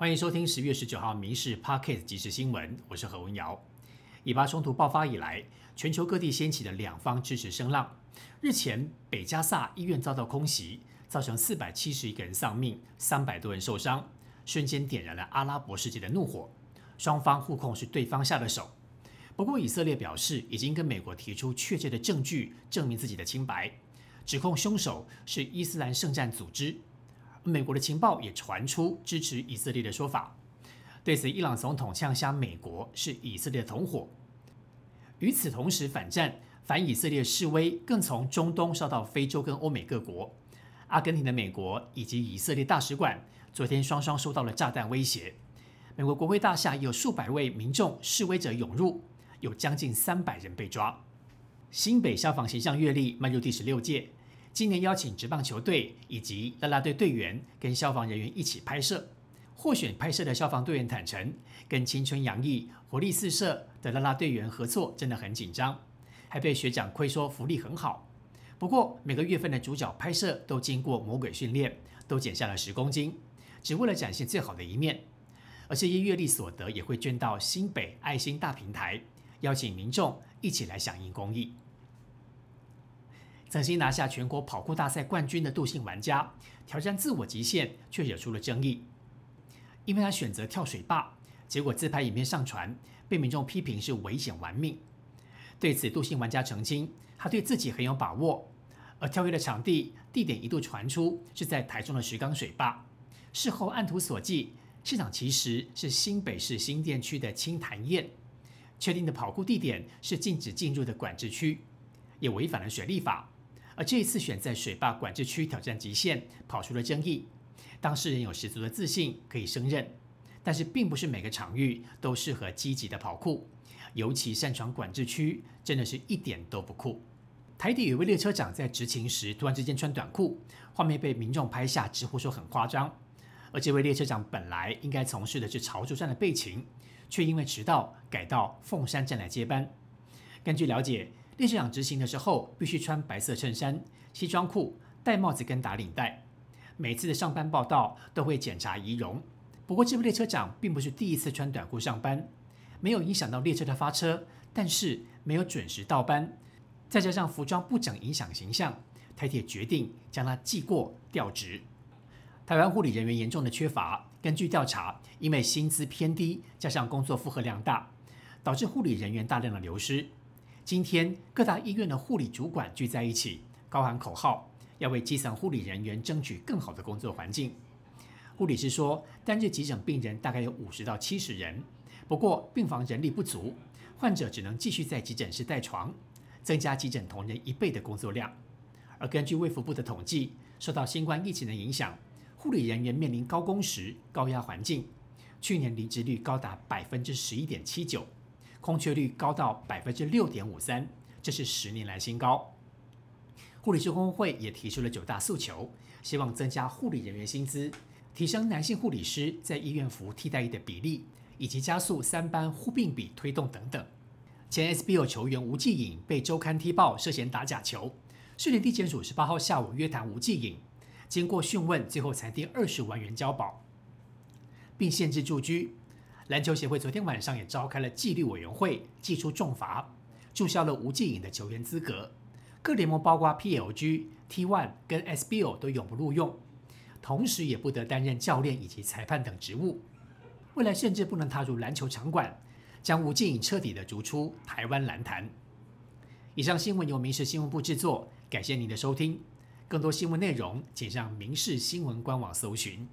欢迎收听十月十九号《民事 Pocket 即时新闻》，我是何文瑶。以巴冲突爆发以来，全球各地掀起的两方支持声浪。日前，北加萨医院遭到空袭，造成四百七十一个人丧命，三百多人受伤，瞬间点燃了阿拉伯世界的怒火。双方互控是对方下的手。不过，以色列表示已经跟美国提出确切的证据，证明自己的清白，指控凶手是伊斯兰圣战组织。美国的情报也传出支持以色列的说法。对此，伊朗总统呛瞎美国是以色列的同伙。与此同时，反战反以色列示威更从中东烧到非洲跟欧美各国。阿根廷的美国以及以色列大使馆昨天双双收到了炸弹威胁。美国国会大厦有数百位民众示威者涌入，有将近三百人被抓。新北消防形象月历迈入第十六届。今年邀请职棒球队以及啦啦队队员跟消防人员一起拍摄。获选拍摄的消防队员坦诚，跟青春洋溢、活力四射的啦啦队员合作真的很紧张，还被学长亏说福利很好。不过每个月份的主角拍摄都经过魔鬼训练，都减下了十公斤，只为了展现最好的一面。而这些月历所得也会捐到新北爱心大平台，邀请民众一起来响应公益。曾经拿下全国跑酷大赛冠军的杜姓玩家，挑战自我极限却惹出了争议，因为他选择跳水坝，结果自拍影片上传，被民众批评是危险玩命。对此，杜姓玩家澄清，他对自己很有把握，而跳跃的场地地点一度传出是在台中的石冈水坝。事后按图索骥，现场其实是新北市新店区的青潭堰，确定的跑酷地点是禁止进入的管制区，也违反了水利法。而这一次选在水坝管制区挑战极限，跑出了争议。当事人有十足的自信可以胜任，但是并不是每个场域都适合积极的跑酷，尤其擅闯管制区，真的是一点都不酷。台底有位列车长在执勤时突然之间穿短裤，画面被民众拍下，直呼说很夸张。而这位列车长本来应该从事的是潮州站的备勤，却因为迟到改到凤山站来接班。根据了解。列车长执行的时候必须穿白色衬衫、西装裤、戴帽子跟打领带。每次的上班报道都会检查仪容。不过，这位列车长并不是第一次穿短裤上班，没有影响到列车的发车，但是没有准时到班，再加上服装不整影响形象，台铁决定将他记过调职。台湾护理人员严重的缺乏，根据调查，因为薪资偏低，加上工作负荷量大，导致护理人员大量的流失。今天各大医院的护理主管聚在一起，高喊口号，要为基层护理人员争取更好的工作环境。护理师说，单日急诊病人大概有五十到七十人，不过病房人力不足，患者只能继续在急诊室待床，增加急诊同仁一倍的工作量。而根据卫福部的统计，受到新冠疫情的影响，护理人员面临高工时、高压环境，去年离职率高达百分之十一点七九。空缺率高到百分之六点五三，这是十年来新高。护理师工会也提出了九大诉求，希望增加护理人员薪资，提升男性护理师在医院服务替代役的比例，以及加速三班护病比推动等等。前 SBO 球员吴继颖被周刊踢爆涉嫌打假球，训练地检署十八号下午约谈吴继颖，经过讯问，最后裁定二十万元交保，并限制住居。篮球协会昨天晚上也召开了纪律委员会，祭出重罚，注销了吴继颖的球员资格。各联盟包括 PLG、T1 跟 SBO 都永不录用，同时也不得担任教练以及裁判等职务。未来甚至不能踏入篮球场馆，将吴继颖彻底的逐出台湾篮坛。以上新闻由民事新闻部制作，感谢您的收听。更多新闻内容，请上民事新闻官网搜寻。